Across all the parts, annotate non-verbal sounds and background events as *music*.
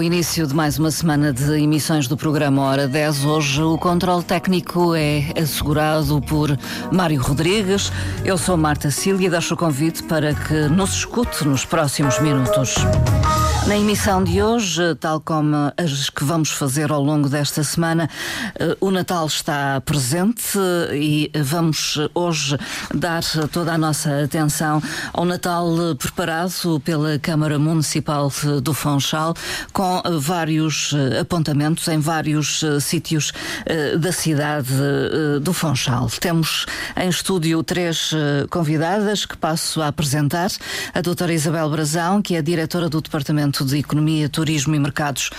o início de mais uma semana de emissões do programa Hora 10. Hoje o controle técnico é assegurado por Mário Rodrigues. Eu sou Marta Cília e deixo o convite para que nos escute nos próximos minutos. Na emissão de hoje, tal como as que vamos fazer ao longo desta semana, eh, o Natal está presente e vamos hoje dar toda a nossa atenção ao Natal preparado pela Câmara Municipal do Funchal, com vários apontamentos em vários eh, sítios eh, da cidade do Funchal. Temos em estúdio três convidadas que passo a apresentar. A doutora Isabel Brazão, que é diretora do Departamento Departamento de Economia, Turismo e Mercados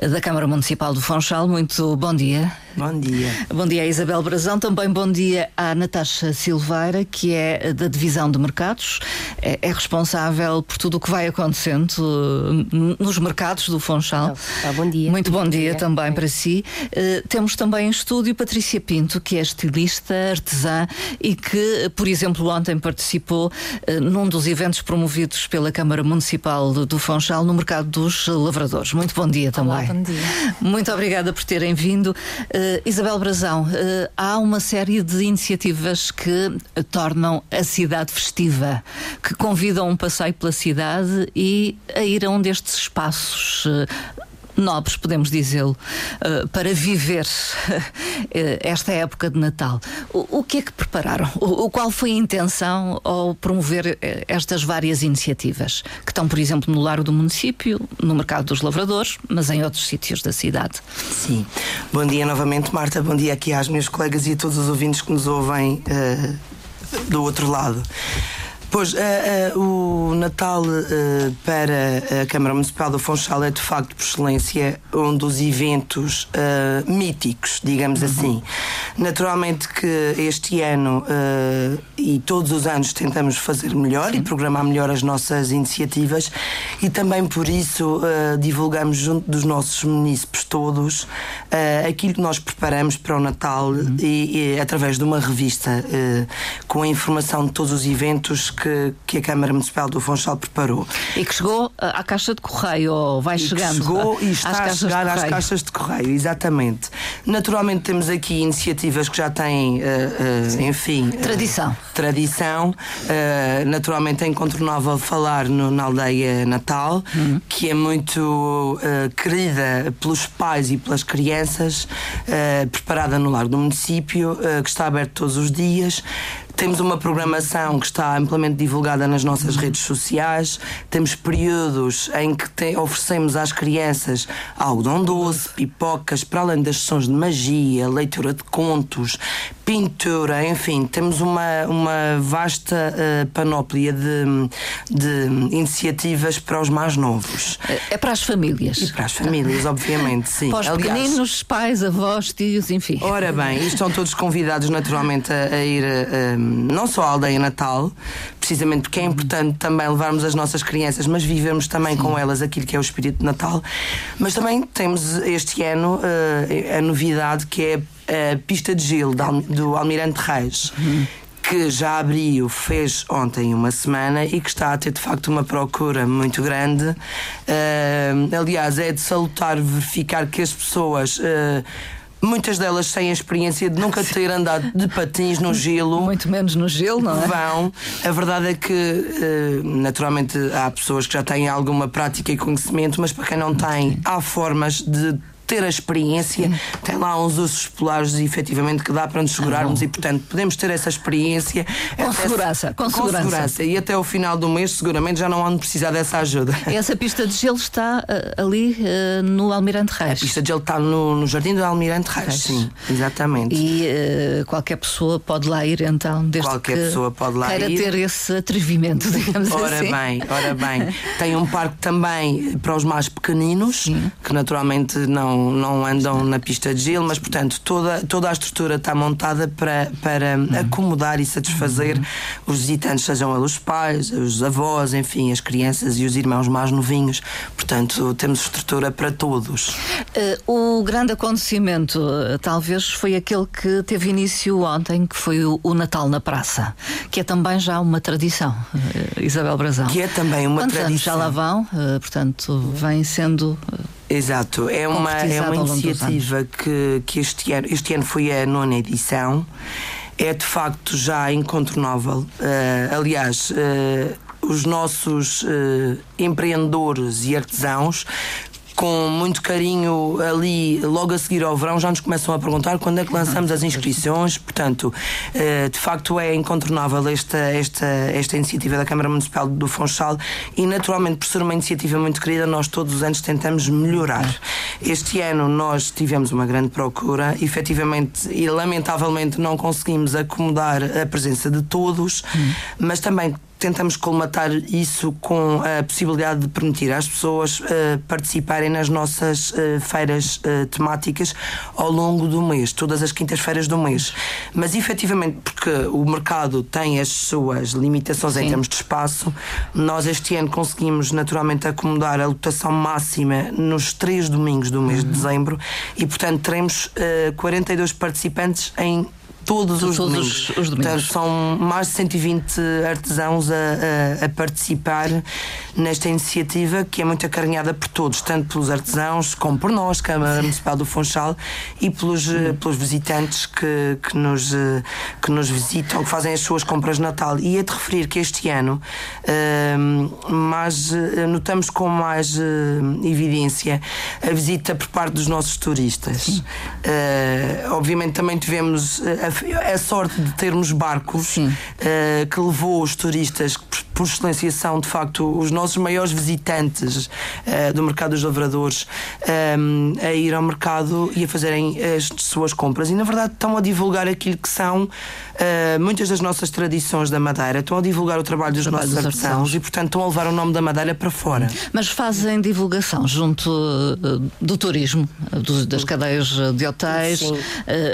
da Câmara Municipal do Funchal. Muito bom dia. Bom dia. Bom dia, Isabel Brazão. Também bom dia à Natasha Silveira, que é da Divisão de Mercados. É, é responsável por tudo o que vai acontecendo uh, nos mercados do Funchal. Ah, bom dia. Muito bom, bom dia, dia, também para si. Uh, temos também em estúdio Patrícia Pinto, que é estilista, artesã e que, por exemplo, ontem participou uh, num dos eventos promovidos pela Câmara Municipal do Funchal no mercado dos lavradores. Muito bom dia também. Olá, bom dia. Muito obrigada por terem vindo. Uh, Isabel Brazão, uh, há uma série de iniciativas que tornam a cidade festiva, que convidam um passeio pela cidade e a ir a um destes espaços. Nobres, podemos dizê-lo, uh, para viver uh, *laughs* esta época de Natal. O, que é que prepararam? O, qual foi a intenção ao promover eh, estas várias iniciativas, que estão, por exemplo, no Largo do Município, no Mercado dos Lavradores, mas em outros sítios da cidade? Sim. Bom dia novamente, Marta. Bom dia aqui às minhas colegas e a todos os ouvintes que nos ouvem uh, do outro lado. Pois, uh, uh, o Natal uh, para a Câmara Municipal do Funchal é de facto, por excelência, um dos eventos míticos, digamos uhum. assim. Naturalmente que este ano e todos os anos tentamos fazer melhor Sim. e programar melhor as nossas iniciativas e também por isso divulgamos junto dos nossos munícipes todos aquilo que nós preparamos para o Natal uhum. e, e, através de uma revista com a informação de todos os eventos que, que a Câmara Municipal do Funchal preparou. E que chegou à caixa de correio, ou vai chegando? chegou e está a chegar às caixas de correio, exatamente. Naturalmente temos aqui iniciativas que já têm, uh, uh, enfim... Tradição. Uh, tradição. naturalmente é incontornável falar no, na aldeia Natal, uhum. que é muito querida pelos pais e pelas crianças, preparada no Largo do Município, que está aberto todos os dias. Temos uma programação que está amplamente divulgada nas nossas redes sociais. Temos períodos em que te, oferecemos às crianças algodão doce, pipocas, para além das sessões de magia, leitura de contos, pintura, enfim, temos uma, uma vasta uh, panóplia de, de iniciativas para os mais novos. É, é para as famílias. E para as famílias, obviamente, sim. Para os Aliás, pequeninos, pais, avós, tios, enfim. Ora bem, estão todos convidados naturalmente a, a ir. Uh, não só à aldeia natal, precisamente porque é importante também levarmos as nossas crianças, mas vivemos também Sim. com elas aquilo que é o espírito de Natal. Mas também temos este ano uh, a novidade que é a pista de gelo do Almirante Reis. Uhum que já abriu, fez ontem uma semana e que está a ter de facto uma procura muito grande. Uh, aliás, é de salutar verificar que as pessoas. Uh, Muitas delas têm a experiência de nunca ter andado de patins no gelo. Muito menos no gelo, não é? Vão. A verdade é que, eh, naturalmente, há pessoas que já têm alguma prática e conhecimento, mas para quem não tem, há formas de ter a experiência, tem lá uns ursos polares efetivamente que dá para nos segurarmos ah, e, portanto, podemos ter essa experiência. Com segurança, com, com segurança. segurança. E até o final do mês, seguramente, já não vão precisar dessa ajuda. *laughs* Essa pista de gelo está uh, ali uh, no Almirante Reis. A pista de gelo está no, no Jardim do Almirante Reis, Reis. sim, exatamente. E uh, qualquer pessoa pode lá ir, então, desde qualquer que pessoa pode lá queira ir. ter esse atrevimento, *laughs* digamos ora assim. Ora bem, ora bem. *laughs* Tem um parque também para os mais pequeninos, sim. que naturalmente não, não andam na pista de gelo, mas portanto toda, toda a estrutura está montada para, para uhum. acomodar e satisfazer uhum. os visitantes, sejam eles os pais, os avós, enfim, as crianças e os irmãos mais novinhos. Portanto, temos estrutura para todos. Uh, o grande acontecimento, uh, talvez, foi aquele que teve início ontem, que foi o, o Natal na Praça, que é também já uma tradição, uh, Isabel Brazão. Que é também uma Quantos tradição. Anos já lá vão, portanto, vem sendo Exato, é uma, é uma iniciativa que, que este, ano, este ano foi a nona edição. É de facto já incontornável. Uh, aliás, uh, os nossos uh, empreendedores e artesãos com muito carinho ali, logo a seguir ao verão, já nos começam a perguntar quando é que lançamos as inscrições. Portanto, eh, de facto é incontornável esta, esta, esta iniciativa da Câmara Municipal do Funchal e, naturalmente, por ser uma iniciativa muito querida, nós todos os anos tentamos melhorar. Este ano nós tivemos uma grande procura, efetivamente e lamentavelmente não conseguimos acomodar a presença de todos, hum. mas também tentamos colmatar isso com a possibilidade de permitir às pessoas uh, participarem nas nossas uh, feiras uh, temáticas ao longo do mês, todas as quintas-feiras do mês. Mas efetivamente, porque o mercado tem as suas limitações Sim. em termos de espaço, nós este ano conseguimos naturalmente acomodar a lotação máxima nos três domingos do mês uhum. de dezembro e, portanto, teremos 42 participantes em todos, os, todos domingos. os, domingos. Portanto, são mais de 120 artesãos a, a, a, participar nesta iniciativa que é muito acarinhada por todos, tanto pelos artesãos como por nós, Câmara Municipal do Funchal, e pelos, eh, pelos visitantes que, que, nos, eh, que nos visitam, que fazem as suas compras de Natal. E é de referir que este ano uh, mais, notamos com mais evidência a visita por parte dos nossos turistas. Uh, obviamente também tivemos a a é sorte de termos barcos uh, que levou os turistas, que por excelência são de facto os nossos maiores visitantes uh, do mercado dos lavradores, um, a ir ao mercado e a fazerem as suas compras. E na verdade estão a divulgar aquilo que são uh, muitas das nossas tradições da Madeira, estão a divulgar o trabalho dos trabalho nossos dos artesãos e, portanto, estão a levar o nome da Madeira para fora. Mas fazem divulgação junto do turismo, das cadeias de hotéis, uh,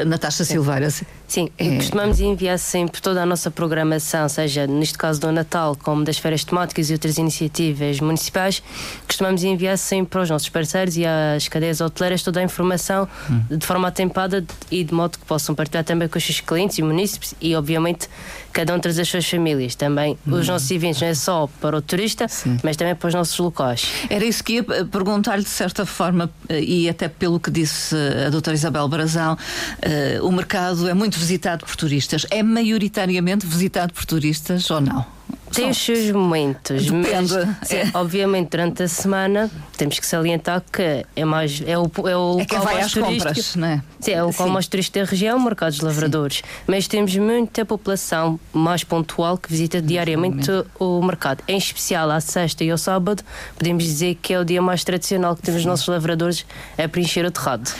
Natasha Silveira. Sim, é. costumamos enviar sempre toda a nossa programação, seja neste caso do Natal, como das feiras temáticas e outras iniciativas municipais, costumamos enviar sempre para os nossos parceiros e às cadeias hoteleiras toda a informação hum. de forma atempada e de modo que possam partilhar também com os seus clientes e munícipes e, obviamente, cada um traz as suas famílias. Também hum. os nossos eventos não é só para o turista, Sim. mas também para os nossos locais. Era isso que ia perguntar-lhe de certa forma, eh, e até pelo que disse a doutora Isabel Brazão, uh, o mercado é muito visitado por turistas. É maioritariamente visitado por turistas ou não? Tem os seus momentos, Depende. mas sim, é. obviamente durante a semana temos que salientar que é mais é o é o é local mais turístico, compras, não é? Sim, é o local mais turístico da região, o mercado dos lavradores. Sim. Mas temos muita população mais pontual que visita diariamente o mercado. Em especial à sexta e ao sábado, podemos dizer que é o dia mais tradicional que temos os nossos lavradores a preencher o terrado.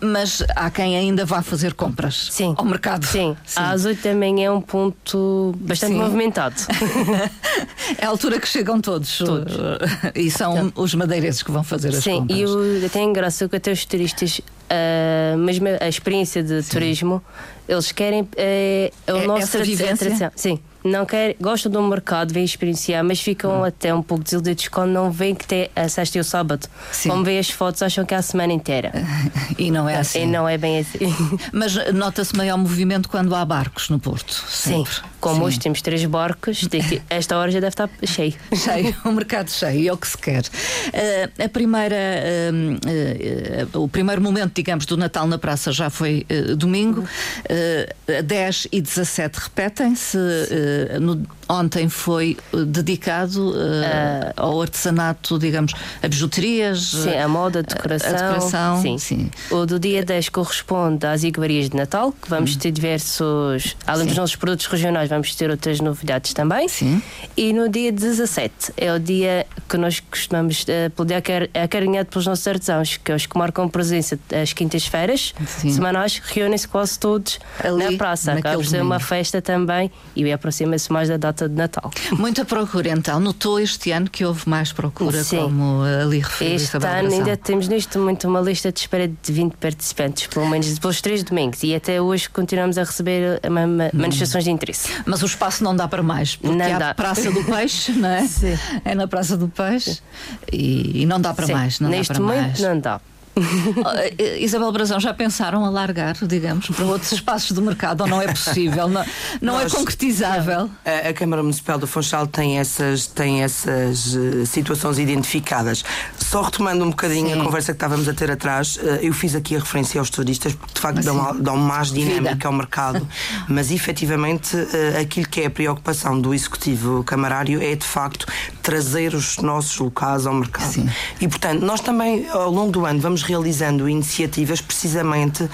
Mas há quem ainda vá fazer compras sim. ao mercado. Sim, sim. às oito também é um ponto bastante movimentado. *laughs* *laughs* é a altura que chegam todos. todos. E são então, os madeirenses que vão fazer as sim, compras. Sim, e até é engraçado que até os turistas, uh, mesmo a experiência de sim. turismo, eles querem uh, o é, nosso tradição. Sim não quer, gostam do mercado, vêm experienciar, mas ficam hum. até um pouco desiludidos quando não veem que tem a sexta e o sábado. Sim. Como veem as fotos, acham que é a semana inteira. *laughs* E não é assim. E não é bem assim. Mas nota-se maior movimento quando há barcos no Porto. Sempre. Sim. Como Sim. hoje temos três barcos, esta hora já deve estar cheio. *laughs* Cheio, o mercado cheio, é o que se quer. Uh, a primeira, uh, uh, o primeiro momento, digamos, do Natal na praça já foi domingo. Uh, 10 e 17 repetem-se no, ontem foi eh, dedicado uh, ao artesanato, digamos, a bijuterias. Sim, a moda, a decoração. A decoração sim. sim. O do dia 10 corresponde às iguarias de Natal, que vamos hum. ter diversos. Além sim. dos nossos produtos regionais, vamos ter outras novidades também. Sim. E no dia 17 é o dia que nós costumamos uh, poder acarinhado pelos nossos artesãos, que é os que marcam presença às quintas-feiras semanais, reúnem-se quase todos Ali, na praça. Acaba por ser uma festa também e aproxima-se mais da data de Natal. Muita procura então. Notou este ano que houve mais procura, Sim. como ali referiu Este ano ainda temos neste momento uma lista de espera de 20 participantes, pelo menos pelos três domingos, e até hoje continuamos a receber hum. manifestações de interesse. Mas o espaço não dá para mais, porque não há dá. Praça do Peixe, não é? Sim. É na Praça do Peixe e, e não dá para Sim. mais. Não neste dá para momento mais. não dá. Oh, *laughs* Isabel Brazão, já pensaram a largar, digamos, para outros espaços do mercado ou não é possível? Não, não é Nós, é concretizável? A, a, Câmara Municipal do Funchal tem essas, tem essas uh, situações identificadas. Só retomando um bocadinho Sim. a conversa que estávamos a ter atrás, uh, eu fiz aqui a referência aos turistas, porque de facto dão, dão mais dinâmica Vida. ao mercado, *laughs* mas efetivamente uh, aquilo que é a preocupação do Executivo Camarário é de facto trazer os nossos locais ao mercado. Sim. E portanto, nós também ao longo do ano vamos realizando iniciativas precisamente uh,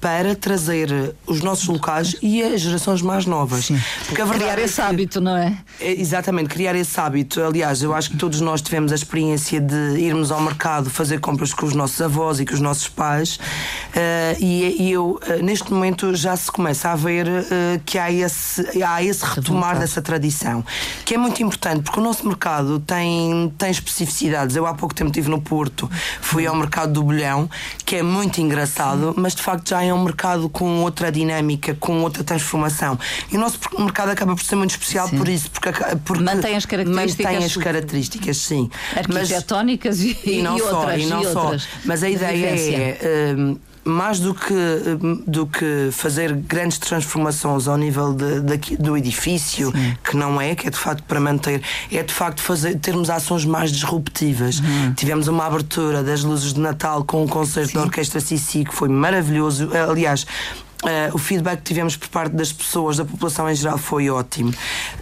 para trazer os nossos locais e as gerações mais novas. Sim. Porque criar é esse que, hábito, não é? é? Exatamente, criar esse hábito. Aliás, eu acho que todos nós tivemos a experiência de irmos ao mercado fazer compras com os nossos avós e com os nossos pais, uh, e, e, eu, uh, neste momento, já se começa a ver que há esse, há esse retomar dessa tradição, que é muito importante, porque o nosso mercado tem, tem especificidades. Eu há pouco tempo estive no Porto, fui ao mercado do Bolhão, que é muito engraçado, mas de facto já é um mercado com outra dinâmica, com outra transformação. E o nosso mercado acaba por ser muito especial sim. por isso, porque, porque mantém as características, mantém as características sim. Arquitetónicas mas, e, e, não e outras, só, e não só. Mas a ideia é. Um, mais do que, do que fazer grandes transformações ao nível de, de do edifício, Sim. que não é, que é de facto para manter, é de facto fazer, termos ações mais disruptivas. Uhum. Tivemos uma abertura das luzes de Natal com um concerto Sim. da Orquestra Sissi que foi maravilhoso. Aliás, Uh, o feedback que tivemos por parte das pessoas, da população em geral, foi ótimo.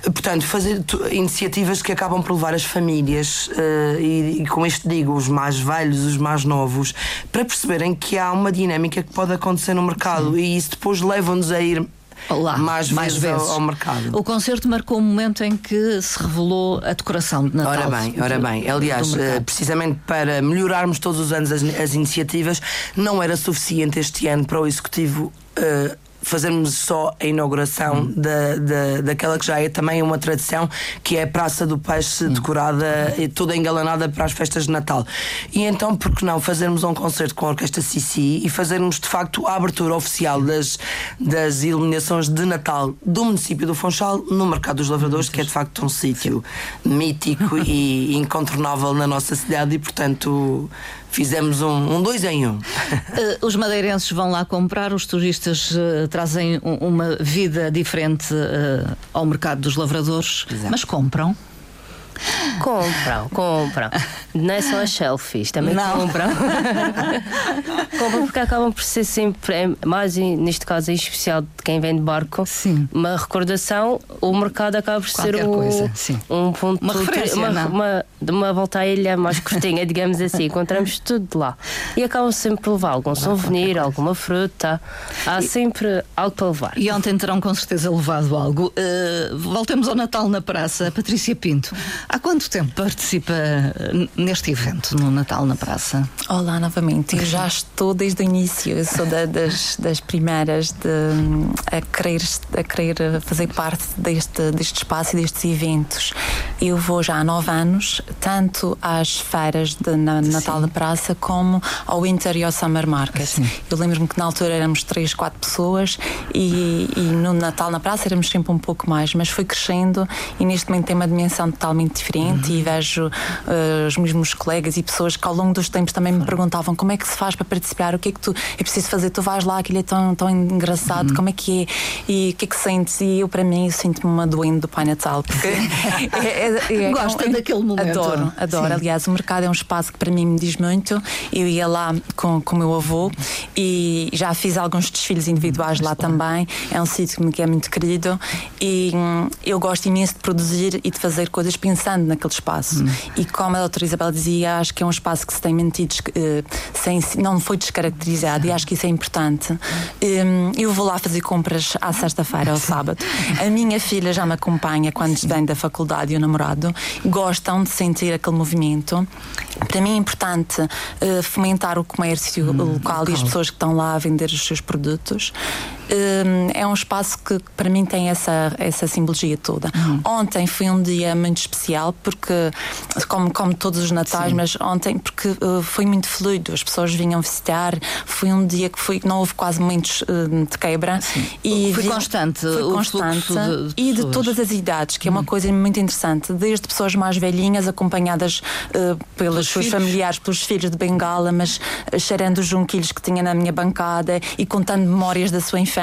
Portanto, fazer iniciativas que acabam por levar as famílias, uh, e, e, com isto digo, os mais velhos, os mais novos, para perceberem que há uma dinâmica que pode acontecer no mercado Sim. e isso depois leva-nos a ir Lá, mais, mais vezes, vezes. Ao, ao, mercado. O concerto marcou o momento em que se revelou a decoração de Natal. Ora bem, ora bem. Aliás, eh, precisamente para melhorarmos todos os anos as, as iniciativas, não era suficiente este ano para o Executivo. Uh, fazermos só a inauguração hum. da, da, daquela que já é também uma tradição, que é a Praça do Peixe hum. decorada e toda engalanada para as festas de Natal. E então, por que não fazermos um concerto com a Orquestra Sissi e fazermos de facto a abertura oficial das, das iluminações de Natal do município do Funchal no Mercado dos Lavradores, que é de facto um sítio mítico *laughs* e incontornável na nossa cidade e, portanto, fizemos um, um dois em um. Uh, os madeirenses vão lá comprar, os turistas uh, trazem um, uma vida diferente uh, ao mercado dos lavradores, Exato. mas compram. Compram, compram. Não é só as selfies, também não. compram. *laughs* compram porque acabam por ser sempre, mais neste caso em especial de quem vem de barco, sim. uma recordação, o mercado acaba por Qualquer ser o, coisa, sim. um ponto. Uma referência, uma, uma, uma, volta à ilha mais curtinha, digamos assim. Encontramos tudo lá. E acabam sempre por levar algum souvenir, alguma fruta. Há sempre algo para levar. E ontem terão com certeza levado algo. Uh, voltemos ao Natal na Praça. Patrícia Pinto. Há quanto tempo participa eh, neste evento no Natal na Praça? Olá novamente, eu já estou desde o início, eu sou da, das, das primeiras de, a, querer, a querer fazer parte deste, deste espaço e destes eventos. Eu vou já há nove anos, tanto às feiras de na, Natal na Praça como ao Winter ao Summer Market. Sim. Eu lembro-me que na altura éramos três, quatro pessoas e, e no Natal na Praça éramos sempre um pouco mais, mas foi crescendo e neste momento tem uma dimensão totalmente diferente uhum. e vejo uh, os mesmos colegas e pessoas que ao longo dos tempos também me perguntavam como é que se faz para participar, o que é que tu é preciso fazer, tu vais lá, aquilo é tão, tão engraçado, uhum. como é que é e o que é que sentes? E eu, para mim, eu sinto-me uma doente do Pai Natal, porque *laughs* é, é, é, Gosta é, daquele momento. Adoro, adoro. Sim. Aliás, o mercado é um espaço que para mim me diz muito. Eu ia lá com, com o meu avô e já fiz alguns desfiles individuais lá também. É um sítio que me é muito querido e hum, eu gosto imenso de produzir e de fazer coisas pensando naquele espaço. Hum. E como a doutora Isabel dizia, acho que é um espaço que se tem mantido uh, sem, não foi descaracterizado e acho que isso é importante. Um, eu vou lá fazer compras à sexta-feira, ao sábado. A minha filha já me acompanha quando vem da faculdade e o namorado. Gostam de sentir aquele movimento. Para mim é importante uh, fomentar o comércio hum, local, local, e as pessoas que estão lá a vender os seus produtos. Um, é um espaço que para mim tem essa, essa simbologia toda. Uhum. Ontem foi um dia muito especial porque, como, como todos os natais, Sim. mas ontem porque uh, foi muito fluido, as pessoas vinham visitar, foi um dia que foi, não houve quase momentos uh, de quebra. Sim. E foi constante, foi constante de, de e de todas as idades, que é uma uhum. coisa muito interessante, desde pessoas mais velhinhas acompanhadas uh, pelos seus filhos. familiares, pelos filhos de Bengala, mas uh, cheirando os junquilhos que tinha na minha bancada e contando memórias da sua infância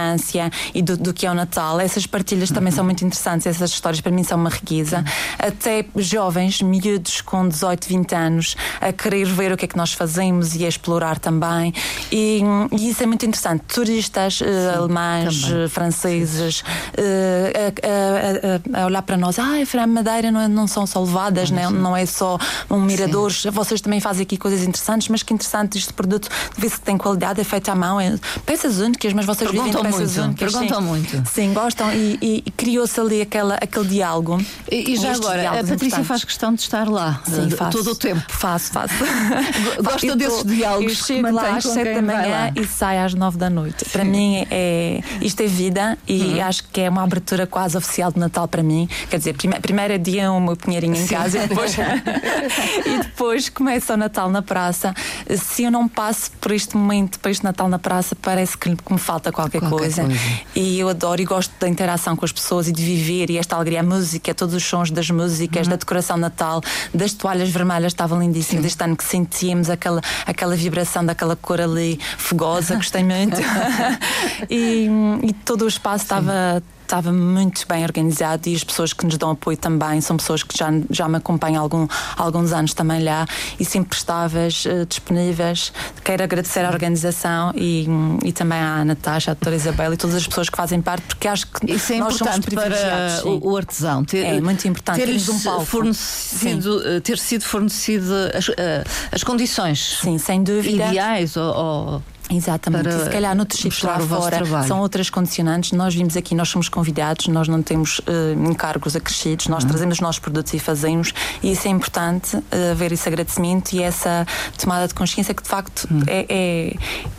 e do, do que é o Natal. Essas partilhas também são muito interessantes, essas histórias para mim são uma riqueza. Até jovens, miúdos com 18, 20 anos, a querer ver o que é que nós fazemos e a explorar também. E, e isso é muito interessante. Turistas uh, alemães, também. franceses, a, a, a, olhar para nós, ah, a Madeira não, é, não são só levadas, não, não é só um mirador, vocês também fazem aqui coisas interessantes, mas que interessante este produto, vê se tem qualidade, é feito à mão, é peças únicas, mas vocês perguntam peças muito, únicas. Perguntam sim. muito. Sim, gostam e, e, e criou-se ali aquela, aquele diálogo. E, e já agora, a Patrícia faz questão de estar lá sim, faço, todo o tempo. Faço, faço. *laughs* Gosta desses diálogos. Eu chego lá às sete da manhã e saio às nove da noite. Sim. Para mim, é, isto é vida e uhum. acho que é uma abertura quase oficial de Natal para mim. Quer dizer, prime, primeiro é dia o meu pinheirinho em casa e depois, *laughs* *laughs* e depois começa o Natal na praça. Se eu não passo por este momento, para este Natal na praça, parece que, me falta qualquer, qualquer coisa. coisa. E eu adoro e gosto da interação com as pessoas e de viver e esta alegria, a música, todos os sons das músicas, uhum. da decoração de Natal, das toalhas vermelhas estavam lindíssimas este ano que sentíamos aquela, aquela vibração daquela cor ali fogosa, gostei muito. *laughs* *laughs* e, e todo o espaço estava estava muito bem organizado e as pessoas que nos dão apoio também são pessoas que já, já me acompanham há algum, alguns anos também lá e sempre estáveis, uh, disponíveis. Quero agradecer à organização e, e também à Natasha, à doutora Isabel e todas as pessoas que fazem parte, porque acho que Isso é nós importante para o, o, artesão. Ter, é muito importante. Ter, um palco. Fornecido, eh, ter sido fornecido as, eh, as condições Sim, sem dúvida. ideais ou, ou Exatamente, e se calhar noutros sítios lá fora são outras condicionantes. Nós vimos aqui, nós somos convidados, nós não temos uh, encargos acrescidos, nós uhum. trazemos os nossos produtos e fazemos, e isso é importante, uh, haver esse agradecimento e essa tomada de consciência que de facto uhum. é, é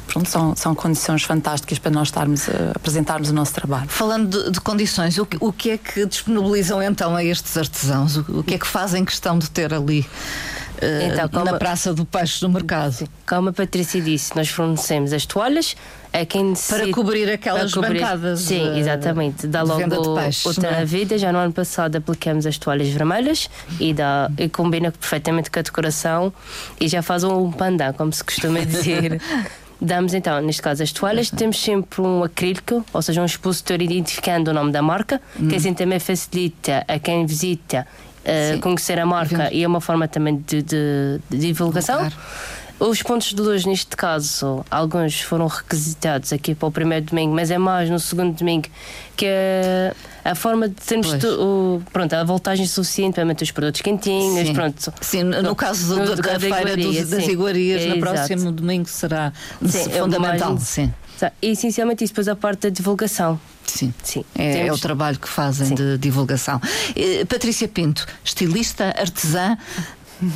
pronto, são, são condições fantásticas para nós estarmos a apresentarmos o nosso trabalho. Falando de, de condições, o que, o que é que disponibilizam então a estes artesãos? O, o que é que fazem questão de ter ali? Eh, então, como, na Praça do Peixe do Mercado. Como a Patrícia disse, nós fornecemos as toalhas a quem decide, Para cobrir aquelas para cobrir, bancadas. Sim, de, exatamente. Dá logo de peixe, outra é? vida. Já no ano passado aplicamos as toalhas vermelhas e, dá, e combina perfeitamente com a decoração e já faz um pandan, como se costuma dizer. *laughs* Damos então, neste caso, as toalhas. Temos sempre um acrílico, ou seja, um expositor identificando o nome da marca, hum. que assim também facilita a quem visita uh, conhecer a marca e é uma forma também de, de, de divulgação. Os pontos de luz, neste caso, alguns foram requisitados aqui para o primeiro domingo, mas é mais no segundo domingo que é a forma de termos o, pronto, a voltagem suficiente para manter os produtos quentinhos. Sim, pronto. sim no, no caso do, da, da feira dos, das iguarias, é, no próximo domingo será sim, é fundamental. Sim. E essencialmente isso, depois a parte da divulgação. Sim, Sim. É, é, o trabalho que fazem Sim. de divulgação. Eh, Patrícia Pinto, estilista, artesã,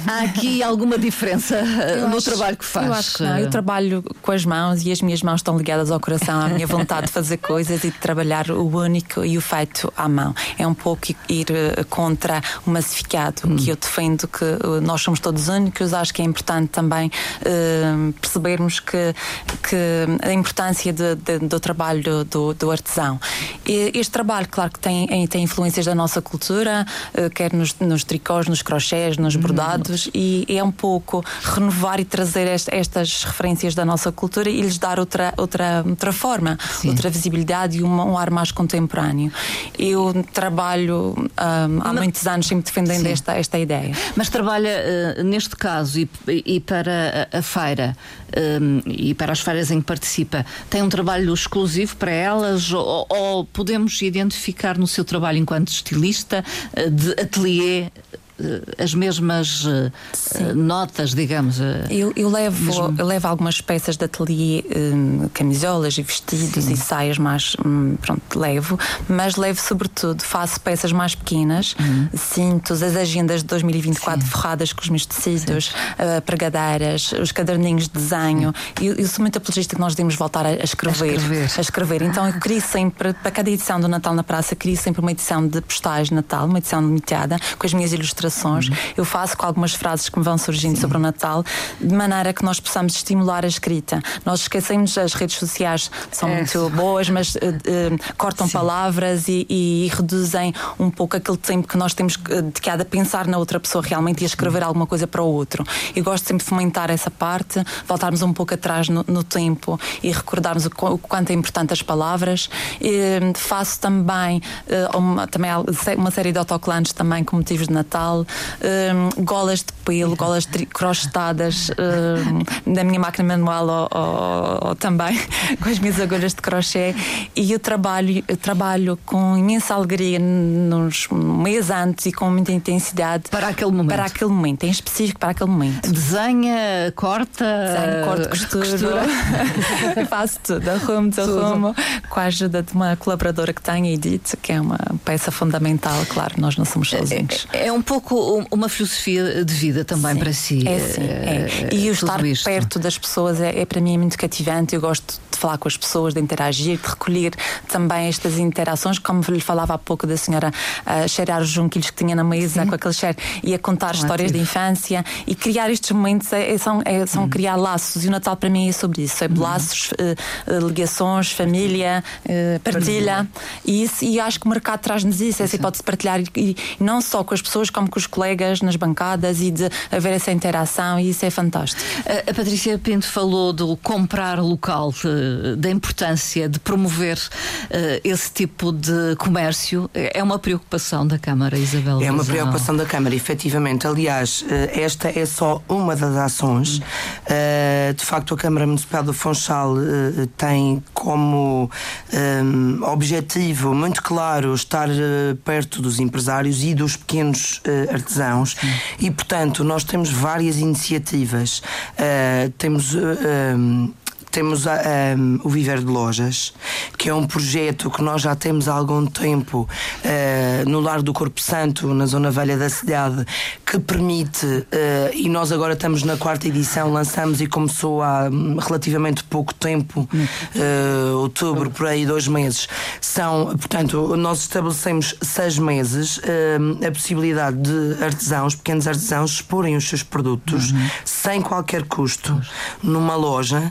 Há aqui alguma diferença *laughs* eu no acho, trabalho que faz? Eu acho que não. Eu trabalho com as mãos e as minhas mãos estão ligadas ao coração, à minha vontade de fazer coisas e de trabalhar o único e o feito à mão. É um pouco ir eh, contra o massificado, hum. que eu defendo que eh, nós somos todos únicos. Acho que é importante também uh, percebermos que, que a importância de, de, do trabalho do, do, artesão. E este trabalho, claro que tem, tem influências da nossa cultura, uh, quer nos, nos tricós, nos crochés, nos hum. E é um pouco renovar e trazer estas referências da nossa cultura e lhes dar outra, outra, outra forma, Sim. outra visibilidade e um, um, ar mais contemporâneo. Eu trabalho um, há Mas, muitos anos sempre defendendo esta, esta ideia. Mas trabalha uh, neste caso e, e para a, a feira um, e para as feiras em que participa, tem um trabalho exclusivo para elas ou, ou podemos identificar no seu trabalho enquanto estilista uh, de ateliê as mesmas notas, digamos. Eu, eu levo, mesmo... eu levo algumas peças de ateliê, um, camisolas e vestidos Sim. e saias mais, um, pronto, levo, mas levo sobretudo, faço peças mais pequenas, uhum. cintos, as agendas de 2024 Sim. forradas com os meus tecidos, uh, pregadeiras, os caderninhos de desenho. Eu, eu, sou muito apologista que nós devemos voltar a, a, escrever, a, escrever, a escrever. Então eu queria sempre, para cada edição do Natal na Praça, queria sempre uma edição de postais de Natal, uma edição limitada, com as minhas ilustrações. Uhum. Eu faço com algumas frases que me vão surgindo Sim. sobre o Natal, de maneira que nós possamos estimular a escrita. Nós esquecemos as redes sociais, são é. muito boas, mas uh, uh, cortam Sim. palavras e, e, e, reduzem um pouco aquele tempo que nós temos dedicado a pensar na outra pessoa realmente e escrever alguma coisa para o outro. Eu gosto sempre de fomentar essa parte, voltarmos um pouco atrás no, no tempo e recordarmos o, o, quanto é importante as palavras. E, faço também, uh, uma, também uma série de autocolantes também com motivos de Natal, golas de pelo, golas crochetadas na minha máquina manual ou, ou, ou, também *laughs* com as minhas agulhas de crochê e eu trabalho, eu trabalho com imensa alegria nos meses antes e com muita intensidade para aquele momento. Para aquele momento, em específico para aquele momento. Desenha, corta, Desenho, corto, costura. costura. *laughs* faço tudo, arrumo, desarrumo, com a ajuda de uma colaboradora que tenho, Edith, que é uma peça fundamental, claro, nós não somos sozinhos. É, é um pouco uma filosofia de vida também sim, para si. É sim, é. E o estar isto. perto das pessoas é, é para mim muito cativante. Eu gosto de falar com as pessoas, de interagir, de recolher também estas interações, como lhe falava há pouco da senhora a cheirar os junquilhos que tinha na mesa Sim. com aquele cheiro e a contar histórias de infância e criar estes momentos é, é são, é, são hum. criar laços e o Natal para mim é sobre isso, é hum. laços, ligações, família, uh, partilha e, isso, e acho que o mercado traz-nos isso, essa hipótese de partilhar e, e, não só com as pessoas como com os colegas nas bancadas e de haver essa interação e isso é fantástico. A, Patrícia Pinto falou do comprar local da importância de promover uh, esse tipo de comércio. É uma preocupação da Câmara, Isabel? É uma preocupação da Câmara, efetivamente. Aliás, uh, esta é só uma das ações. De facto, a Câmara Municipal do Funchal tem como objetivo muito claro estar perto dos empresários e dos pequenos artesãos e, portanto, nós temos várias iniciativas. temos um, temos a, um, o Viver de Lojas, que é um projeto que nós já temos há algum tempo uh, no Lar do Corpo Santo, na Zona Velha da cidade, que permite, uh, e nós agora estamos na quarta edição, lançamos e começou há hum, relativamente pouco tempo, uh, outubro, por aí, dois meses. São, portanto, nós estabelecemos seis meses a possibilidade de artesãos, pequenos artesãos, exporem os seus produtos uhum. sem qualquer custo numa loja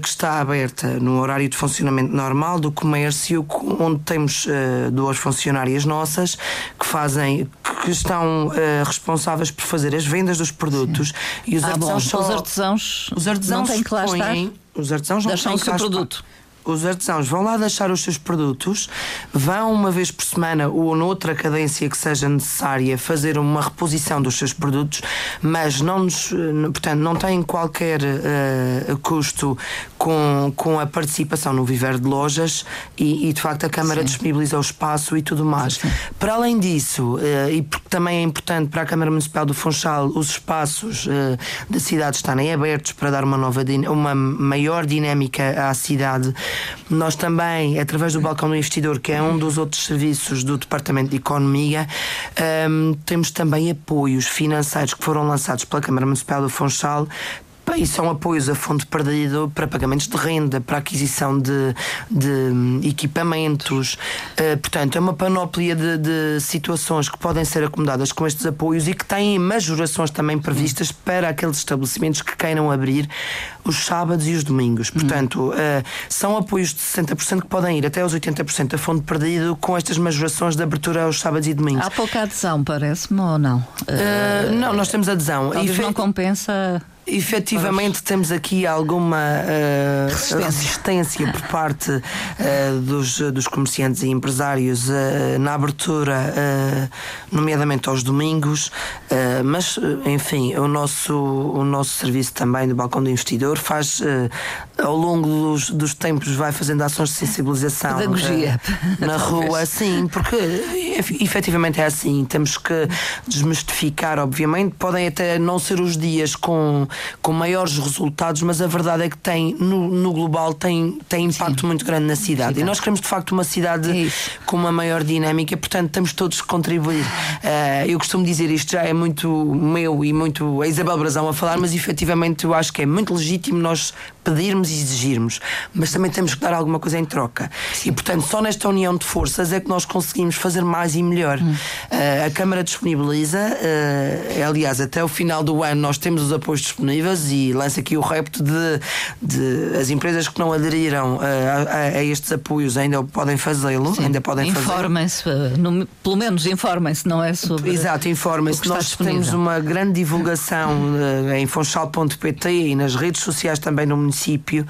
que está aberta no horário de funcionamento normal do comércio, onde temos uh, duas funcionárias nossas que fazem, que estão uh, responsáveis por fazer as vendas dos produtos Sim. e os ah, artesãos. Bom, só, os artesãos, os artesãos não têm que lá estar. Os artesãos não Deixam têm o seu produto os artesãos vão lá deixar os seus produtos, vão uma vez por semana ou noutra cadência que seja necessária fazer uma reposição dos seus produtos, mas não nos, portanto, não têm qualquer uh, custo com, com a participação no viver de lojas e, e de facto a Câmara Sim. disponibiliza o espaço e tudo mais. Sim. Para além disso, uh, e porque também é importante para a Câmara Municipal do Funchal os espaços uh, da cidade estarem abertos para dar uma nova uma maior dinâmica à cidade nós também, através do Balcão do Investidor, que é um dos outros serviços do Departamento de Economia, um, temos também apoios financeiros que foram lançados pela Câmara Municipal do Funchal e são apoios a fundo perdido para pagamentos de renda, para aquisição de, de equipamentos. Uh, portanto, é uma panóplia de, de, situações que podem ser acomodadas com estes apoios e que têm majorações também previstas para aqueles estabelecimentos que queiram abrir os sábados e os domingos. Portanto, uh, são apoios de 60% que podem ir até aos 80% a fundo perdido com estas majorações de abertura aos sábados e domingos. Há pouca adesão, parece-me, ou não? Uh, não, nós temos adesão. Talvez e não compensa efetivamente temos aqui alguma uh, resistência. resistência. por parte uh, dos, dos comerciantes e empresários uh, na abertura, nomeadamente aos domingos, mas enfim, o nosso, o nosso serviço também do Balcão do Investidor faz ao longo dos, dos tempos vai fazendo ações de sensibilização Pedagogia. na rua, sim, porque efetivamente é assim, temos que desmistificar, obviamente, podem até não ser os dias com com maiores resultados, mas a verdade é que tem, no, no global, tem, tem impacto Sim. muito grande na cidade. E nós queremos de facto uma cidade com uma maior dinâmica, portanto temos todos que contribuir. Uh, eu costumo dizer isto já é muito meu e muito a Isabel Brazão a falar, mas efetivamente eu acho que é muito legítimo nós pedirmos e exigirmos, mas também temos que dar alguma coisa em troca. Sim. E portanto, só nesta união de forças é que nós conseguimos fazer mais e melhor. Hum. Uh, a Câmara disponibiliza, uh, aliás, até o final do ano nós temos os apoios disponíveis e lança aqui o repto de, de as empresas que não aderiram uh, a, a, estes apoios ainda podem fazê-lo, ainda podem Informem-se, pelo menos informem-se, não é sobre. Exato, informem-se. Nós disponível. temos uma grande divulgação em fonchal.pt e nas redes sociais também no município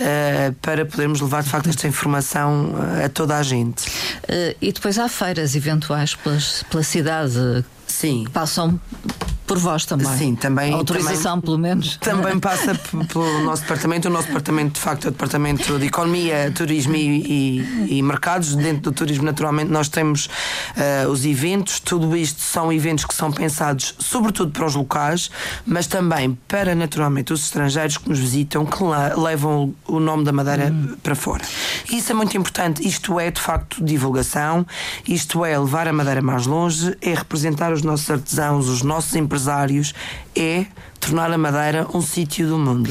uh, para podermos levar de facto esta informação a toda a gente. Uh, e depois há feiras eventuais pelas, pela cidade Sim. passam por vós também. Sim, também. A autorização, também, pelo menos. Também *laughs* passa pelo nosso departamento. O nosso departamento, de facto, é o departamento de Economia, Turismo e, e, e Mercados. Dentro do turismo, naturalmente, nós temos uh, os eventos. Tudo isto são eventos que são pensados, sobretudo para os locais, mas também para, naturalmente, os estrangeiros que nos visitam, que levam o nome da Madeira hum. para fora. Isso é muito importante. Isto é, de facto, divulgação. Isto é levar a Madeira mais longe, é representar os nossos artesãos, os nossos empresários, é tornar a Madeira um sítio do mundo.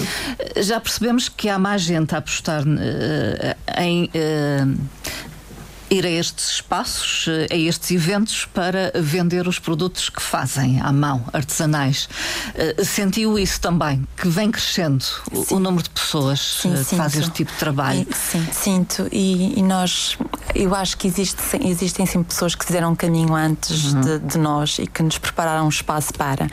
Já percebemos que há mais gente a apostar uh, em. Uh, ir a estes espaços, eh, a estes eventos para vender os produtos que fazem à mão, artesanais. Eh, sentiu isso também, que vem crescendo o, o número de pessoas sim, que fazem este tipo de trabalho? Sim, sinto. E, e, nós, eu acho que existe, existem sempre pessoas que fizeram um caminho antes uhum. de, de, nós e que nos prepararam um espaço para.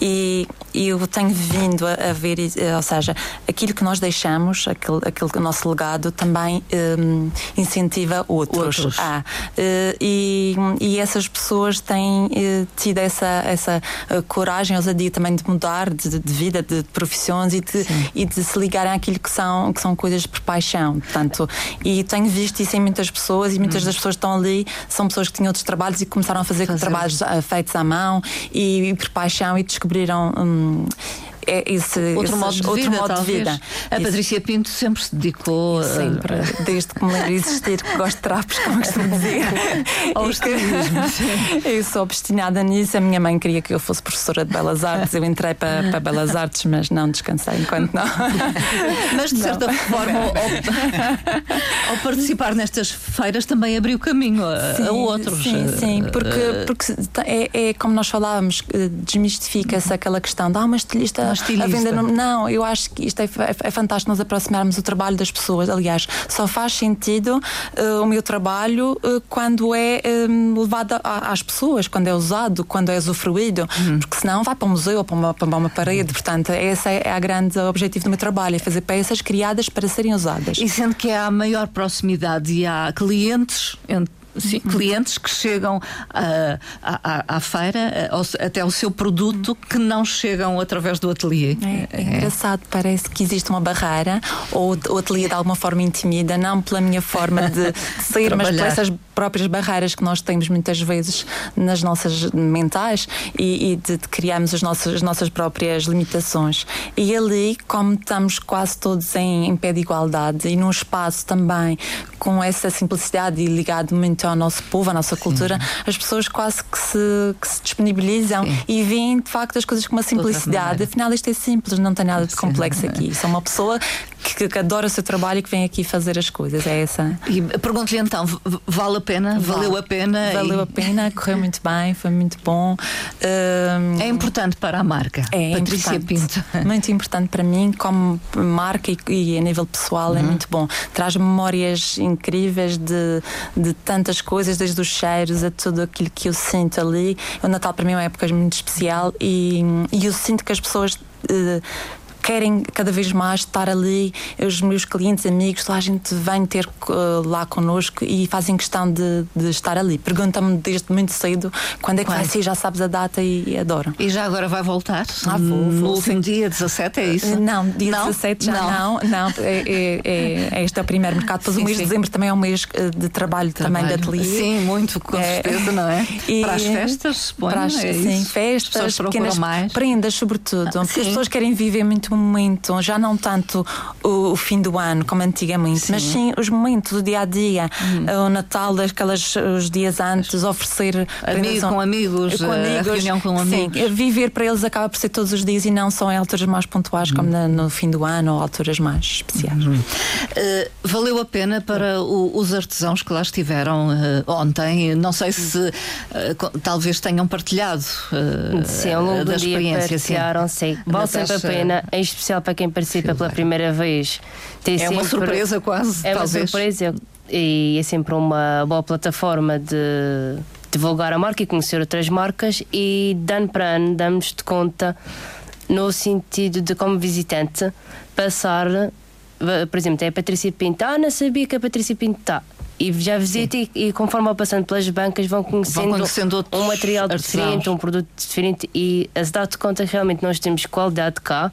E eu tenho vindo a, a ver, eh, ou seja, aquilo que nós deixamos, aquele, aquele nosso legado, também um, incentiva outros. outros. Há. Uh, e, e essas pessoas têm uh, tido essa, essa coragem, ousadia também de mudar de, de vida, de profissões e de, e de se ligarem àquilo que são, que são coisas por paixão. Portanto, e tenho visto isso em muitas pessoas e muitas hum. das pessoas que estão ali são pessoas que tinham outros trabalhos e começaram a fazer, fazer. trabalhos feitos à mão e, e por paixão e descobriram. Um, é esse outro modo de outro vida. Modo de vida. A Isso. Patrícia Pinto sempre se dedicou sempre, a... *laughs* desde que me lembro existir, que gosto de trapos, como costumo dizer. *laughs* Ao estilismo. *laughs* eu sou obstinada nisso. A minha mãe queria que eu fosse professora de Belas Artes. Eu entrei para, para Belas Artes, mas não descansei enquanto não. Mas de certa não. forma, ao, ao, participar nestas feiras, também abriu caminho a, sim, a outros. Sim, sim, porque, eh, porque é, é como nós falávamos, eh, desmistifica-se aquela questão de ah, uma estilista. A venda não, eu acho que isto é, é, é, fantástico nós aproximarmos o trabalho das pessoas. Aliás, só faz sentido uh, o meu trabalho uh, quando é um, eh, levado a, às pessoas, quando é usado, quando é usufruído, uhum. porque senão vai para um museu ou para uma, para uma parede. Portanto, esse é, é a grande objetivo do meu trabalho, é fazer peças criadas para serem usadas. E sendo que há maior proximidade e há clientes entre sim, clientes que chegam à, à, à feira ao, até o seu produto que não chegam através do ateliê. É, é, engraçado, parece que existe uma barreira ou o ateliê de alguma forma intimida, não pela minha forma de *laughs* sair, mas por essas próprias barreiras que nós temos muitas vezes nas nossas mentais e, e de, de criarmos as nossas, as nossas próprias limitações. E ali, como estamos quase todos em, em pé de igualdade e num espaço também com essa simplicidade e ligado muito ao nosso povo, à nossa cultura, Sim. as pessoas quase que se, que se disponibilizam Sim. e veem de facto as coisas com uma simplicidade. Afinal, isto é simples, não tem nada de complexo aqui. *laughs* Sou uma pessoa que, que, adora o seu trabalho e que vem aqui fazer as coisas. É essa. E pergunto-lhe então, vale a pena? Valeu a pena? Valeu e... a pena, correu muito bem, foi muito bom. Um, é importante para a marca. É Patrícia Pinto. *laughs* Muito importante para mim, como marca e, e a nível pessoal, é uhum. é muito bom. Traz memórias incríveis de, de tantas coisas, desde os cheiros a tudo aquilo que eu sinto ali. O Natal para mim é uma época muito especial e, e eu sinto que as pessoas Uh, querem cada vez mais estar ali, os meus clientes, amigos, lá a gente vem ter uh, lá connosco e fazem questão de, de estar ali. Perguntam-me desde muito cedo quando é que vai ser, já sabes a data e, e adoram. E já agora vai voltar? Ah, vou, vou, no último dia, 17, é isso? Não, dia não? 17 já não. Não, não é, é, é, este é o primeiro mercado. Depois sim, o mês sim. de dezembro também é um mês de trabalho, trabalho. também de ateliê. Sim, muito, com é, certeza, não é? *laughs* E, para as festas, suponho, para as, é sim, festas, pequenas mais. prendas, sobretudo. Ah, porque as pessoas querem viver muito momento, já não tanto o, o fim do ano como antigamente, sim. mas sim os momentos do dia a dia, uhum. o Natal, aquelas, os dias antes, oferecer Amigo, com amigos, com amigos, reunião com amigos. Sim, viver para eles acaba por ser todos os dias e não só em alturas mais pontuais, uhum. como na, no fim do ano ou alturas mais especiais. Uhum. Uh, valeu a pena para o, os artesãos que lá estiveram uh, ontem? Não sei se uh, talvez tenham partilhado sim, ao longo do dia partilharam, sim. sim. Vale sempre a pena, em especial para quem participa pela primeira vez. Tem é uma surpresa *laughs* quase. É talvez. uma surpresa e é sempre uma boa plataforma de divulgar a marca e conhecer outras marcas e de ano para ano damos de conta no sentido de como visitante passar por exemplo, tem a Patrícia Pinto ah, não sabia que a Patrícia Pinto está e já visita e, e, conforme vão passando pelas bancas vão conhecendo, vão conhecendo um material artesãos. diferente, um produto diferente e a se dar de conta que realmente nós temos qualidade cá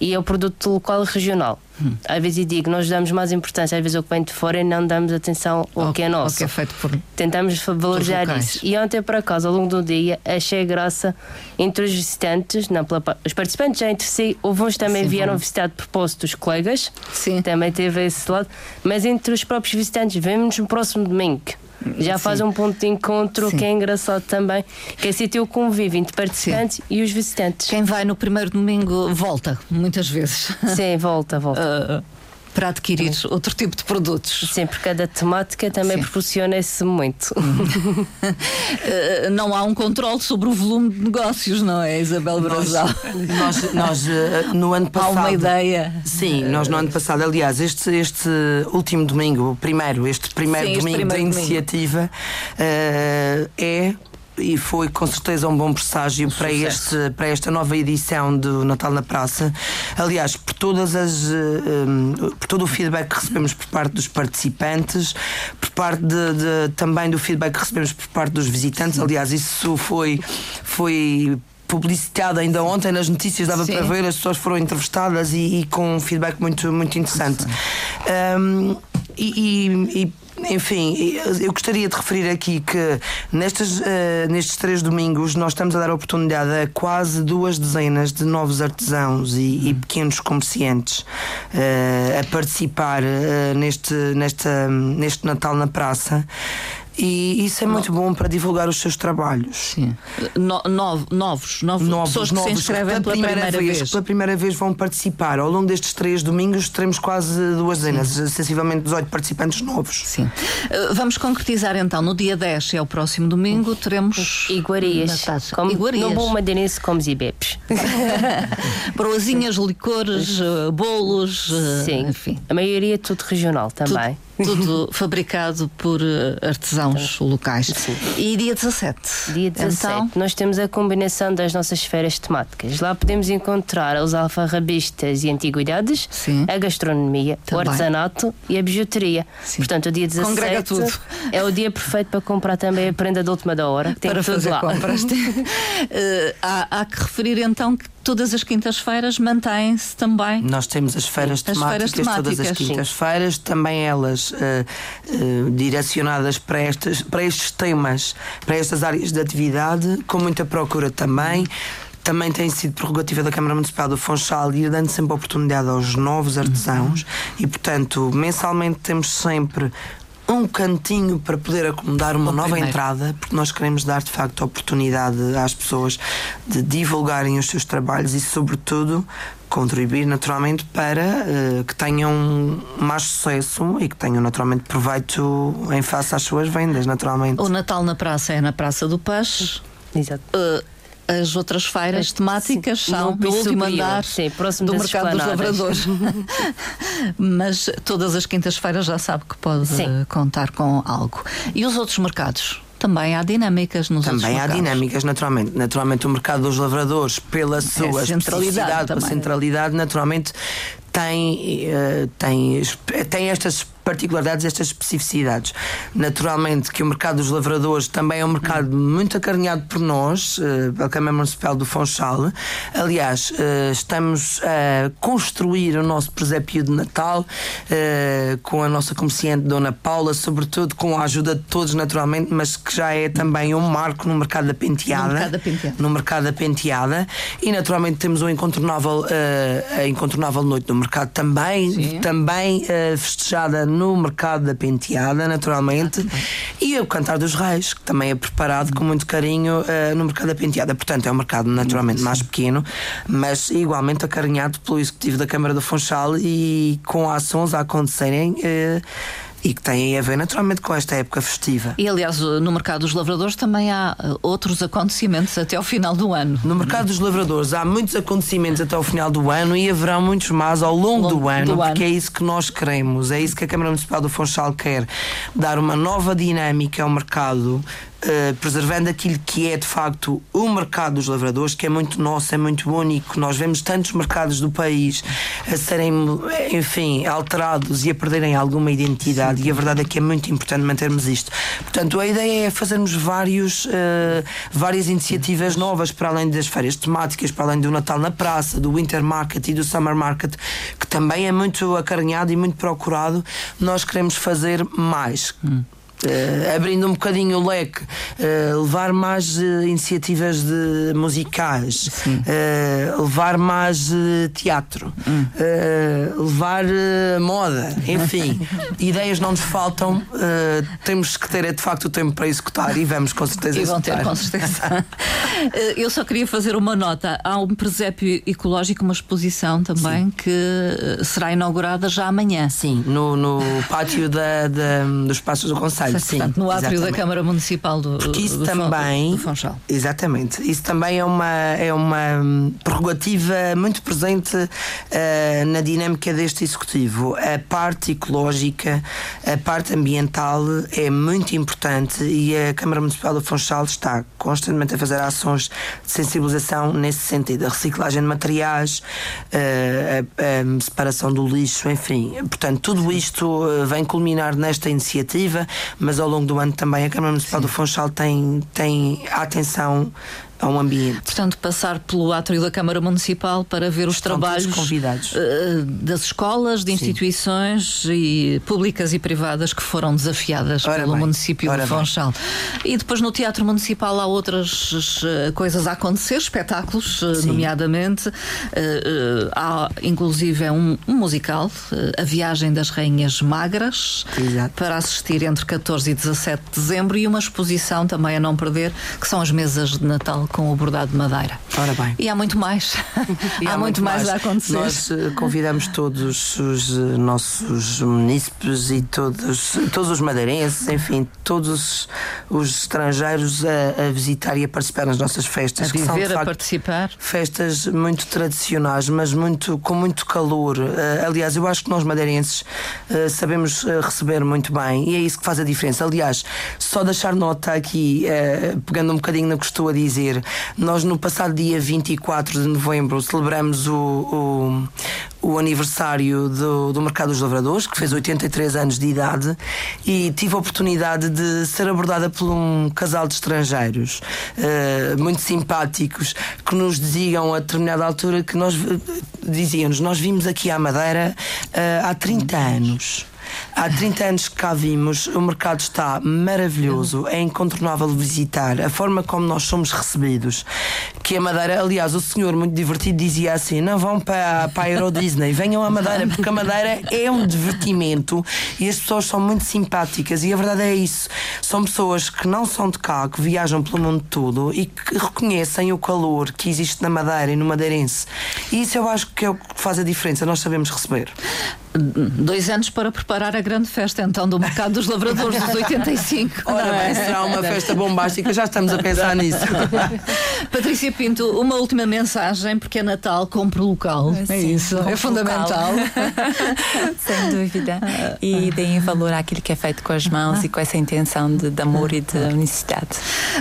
e é o produto local e regional. Hum. Às vezes eu digo, nós damos mais importância, às vezes o que vem de fora e não damos atenção ao, que é nosso. que é feito por Tentamos valorizar isso. E ontem, por acaso, ao longo do dia, achei graça entre os visitantes, não, pela, os participantes já entre si, houve uns também Sim, vieram bom. visitar de propósito os colegas, Sim. também teve esse lado, mas entre os próprios visitantes, vemos no próximo domingo já faz um ponto de encontro Sim. que é engraçado também, que é sentir o convívio entre participantes Sim. e os visitantes. Quem vai no primeiro domingo volta, muitas vezes. Sim, volta, volta. Uh, *laughs* para adquirir Sim. outro tipo de produtos. Sim, porque cada temática também Sim. proporciona esse momento. Eh, *laughs* não há um controle sobre o volume de negócios, não é, Isabel Brazal? Nós, nós, eh, no ano passado. *laughs* Há uma ideia. Sim, nós no ano passado, aliás, este, este último domingo, o primeiro, este primeiro Sim, domingo este primeiro da iniciativa, uh, é e foi com certeza um bom presságio para, este, para esta nova edição do Natal na Praça. Aliás, por todas as um, eh, por todo o feedback que recebemos por parte dos participantes, por parte de, de, também do feedback que recebemos por parte dos visitantes. Aliás, isso foi foi publicitado ainda ontem nas notícias, dava Sim. para ver, as pessoas foram entrevistadas e, e com um feedback muito, muito interessante. Um, e, e, e enfim, eu gostaria de referir aqui que nestes, uh, nestes três domingos nós estamos a dar a oportunidade a quase duas dezenas de novos artesãos e, e pequenos comerciantes uh, a participar uh, neste, nesta, neste Natal na Praça. E isso é muito bom para divulgar os seus trabalhos. Sim. No, novos, novos, novos, pessoas que novos, se inscrevem pela primeira, primeira vez, vez, Pela primeira vez vão participar. Ao longo destes três domingos teremos quase duas dezenas, sensivelmente 18 participantes novos. Sim. Eh, vamos concretizar então. No dia 10 é o próximo domingo, teremos. Iguarias. Como, Iguarias. No bom madeirense, comes e bebes. *laughs* Broazinhas, licores, eh, bolos. Eh, Sim. Enfim. A maioria é tudo regional também. Tudo tudo *laughs* fabricado por eh, artesãos então, locais. Sim. E dia 17? Dia 17, então... nós temos a combinação das nossas feiras temáticas. Lá podemos encontrar os alfarrabistas e antiguidades, Sim. a gastronomia, Também. o artesanato e a bijuteria. Sim. Portanto, o dia 17 é o dia perfeito para comprar também a prenda da última da hora. Tem para fazer lá. compras. uh, *laughs* *laughs* há, há que referir então que todas as quintas-feiras mantêm-se também. Nós temos as feiras, as temáticas, feiras temáticas, todas as quintas-feiras, também elas uh, uh, direcionadas para, estas, para estes temas, para estas áreas de atividade, com muita procura também também tem sido prerrogativa da Câmara Municipal do Funchal ir dando sempre oportunidade aos novos artesãos uhum. e, portanto, mensalmente temos sempre um cantinho para poder acomodar uma nova primeiro. entrada, porque nós queremos dar de facto a oportunidade às pessoas de divulgarem os seus trabalhos e, sobretudo, contribuir naturalmente para uh, que tenham mais sucesso e que tenham naturalmente proveito em face às suas vendas, naturalmente. O Natal na Praça é na Praça do Paz. Exato. Uh, as outras feiras temáticas sim, são no último andar sim, do mercado dos lavradores. *laughs* Mas todas as quintas-feiras já sabe que pode sim. contar com algo. E os outros mercados? também há dinâmicas nos Também há dinâmicas, naturalmente. Naturalmente, o mercado dos lavradores, pela sua é centralidade, pela centralidade, naturalmente tem, uh, tem, tem estas particularidades, estas especificidades. Naturalmente que o mercado dos lavradores também é um mercado muito acarinhado por nós, uh, pela Câmara Municipal do Fonchal. Aliás, uh, estamos a construir o nosso presépio de Natal uh, com a nossa comerciante Dona Paula, sobretudo com a ajuda de todos, naturalmente, mas que já é também um marco no mercado da penteada. No mercado da penteada. No mercado da penteada. E naturalmente temos o incontornável, a incontornável noite do mercado também, Sim. também festejada no mercado da penteada, naturalmente, e o Cantar dos Reis, que também é preparado com muito carinho uh, no mercado da penteada. Portanto, é um mercado naturalmente mais pequeno, mas igualmente acarinhado pelo Executivo da Câmara do Funchal e com ações a acontecerem. Uh, e que têm a ver naturalmente com esta época festiva. E aliás, no mercado dos lavradores também há eh, outros acontecimentos até ao final do ano. No mercado dos lavradores há muitos acontecimentos até ao final do ano e haverá muitos mais ao longo, longo do, ano, do porque ano. é isso que nós queremos, é isso que a Câmara Municipal do Funchal quer, dar uma nova dinâmica ao mercado eh, preservando aquilo que é de facto o mercado dos lavradores, que é muito nosso, é muito único. Nós vemos tantos mercados do país a serem, enfim, alterados e a perderem alguma identidade, Sim. e a verdade é que é muito importante mantermos isto. Portanto, a ideia é fazermos vários, uh, várias iniciativas novas para além das férias temáticas, para além do Natal na Praça, do Winter Market e do Summer Market, que também é muito acarinhado e muito procurado. Nós queremos fazer mais. Hum. Uh, abrindo um bocadinho o leque, uh, levar mais uh, iniciativas de musicais, levar mais teatro, hum. levar moda, enfim, *laughs* ideias não nos faltam, temos que ter é, de facto o tempo para executar e vamos com certeza e vão ter, com certeza. *laughs* Eu só queria fazer uma nota: há um presépio ecológico, uma exposição também Sim. que será inaugurada já amanhã. Sim, no, no pátio da, da, dos Passos do Conselho. Sim, Portanto, no átrio da Câmara Municipal do, Porque isso do, também, do Funchal. Exatamente. Isso também é uma, é uma prerrogativa muito presente uh, na dinâmica deste Executivo. A parte ecológica, a parte ambiental é muito importante e a Câmara Municipal do Funchal está constantemente a fazer ações de sensibilização nesse sentido. A reciclagem de materiais, uh, a, a, separação do lixo, enfim. Portanto, tudo isto uh, vem culminar nesta iniciativa, mas ao longo do ano também a Câmara Municipal Sim. do Funchal tem, tem atenção a um ambiente. Portanto, passar pelo átrio da Câmara Municipal para ver os Estão trabalhos convidados. Uh, das escolas, de instituições e públicas e privadas que foram desafiadas ora pelo bem, município de Funchal. E depois no Teatro Municipal há outras uh, coisas a acontecer, espetáculos, uh, nomeadamente. há inclusive um, um musical, A Viagem das Rainhas Magras, Exato. para assistir entre 14 e 17 de dezembro, e uma exposição também a não perder, que são as mesas de Natal com o bordado de madeira. Ora bem. E há muito mais. *laughs* há, há, muito mais, mais a acontecer. Nós uh, convidamos todos os uh, nossos munícipes e todos, todos os madeirenses, enfim, todos os estrangeiros a, a visitar e a participar nas nossas festas. A viver, são, facto, a participar. Festas muito tradicionais, mas muito, com muito calor. Uh, aliás, eu acho que nós madeirenses sabemos receber muito bem e é isso que faz a diferença. Aliás, só deixar nota aqui, pegando um bocadinho no que estou a dizer, nós no passado dia 24 de novembro celebramos o, o, o aniversário do, do Mercado dos Lavradores, que fez 83 anos de idade, e tive a oportunidade de ser abordada por um casal de estrangeiros uh, muito simpáticos que nos diziam a determinada altura que nós diziam-nos, nós vimos aqui à Madeira uh, há 30 anos. Há 30 anos que cá vimos, o mercado está maravilhoso, é incontornável visitar, a forma como nós somos recebidos. Que a Madeira, aliás, o senhor muito divertido dizia assim: não vão para, para a Euro Disney, venham à Madeira, porque a Madeira é um divertimento e as pessoas são muito simpáticas. E a verdade é isso: são pessoas que não são de cá, que viajam pelo mundo todo e que reconhecem o calor que existe na Madeira e no Madeirense. E isso eu acho que é o que faz a diferença, nós sabemos receber. Dois anos para preparar a grande festa, então, do Mercado dos Lavradores dos 85. Ora bem, será uma festa bombástica, já estamos a pensar nisso. *laughs* Patrícia Pinto, uma última mensagem, porque é Natal, compre local. Sim, é isso, é fundamental. *laughs* Sem dúvida. E deem valor àquilo que é feito com as mãos e com essa intenção de, de amor e de unicidade.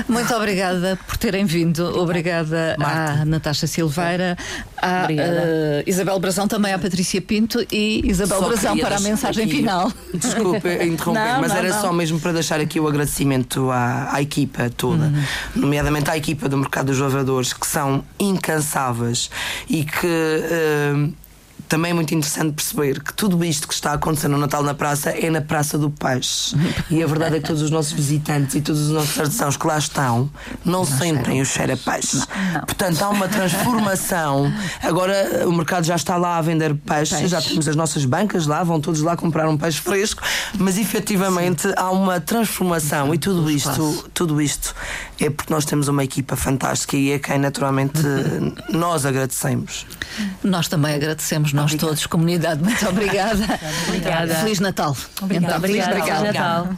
Muito obrigada por terem vindo. Obrigada Marta. à Natasha Silveira, à eh, Isabel Brazão, também à Patrícia Pinto e Isabel Brazão queria para a mensagem aqui- final. Desculpe *laughs* interromper, Não, mas não, era não. só mesmo para deixar aqui o agradecimento à, à equipa toda, Uhum. nomeadamente à equipa do Mercado dos Lavradores, que são incansáveis e que. eh, também é muito interessante perceber que tudo isto que está acontecendo no Natal na Praça é na Praça do Peixe. E a verdade é que todos os nossos visitantes e todos os nossos artesãos que lá estão não, sentem o cheiro a peixe. Portanto, há uma transformação. Agora o mercado já está lá a vender peixe, Peixe. já temos as nossas bancas lá, vão todos lá comprar um peixe fresco, mas efetivamente há uma transformação e tudo isto, tudo isto é porque nós temos uma equipa fantástica e é quem naturalmente *laughs* nós agradecemos. Nós também agradecemos, nós todos, comunidade. Muito obrigada. Obrigada. Feliz Natal. Obrigada. Então, feliz Obrigada. Natal. Feliz Natal.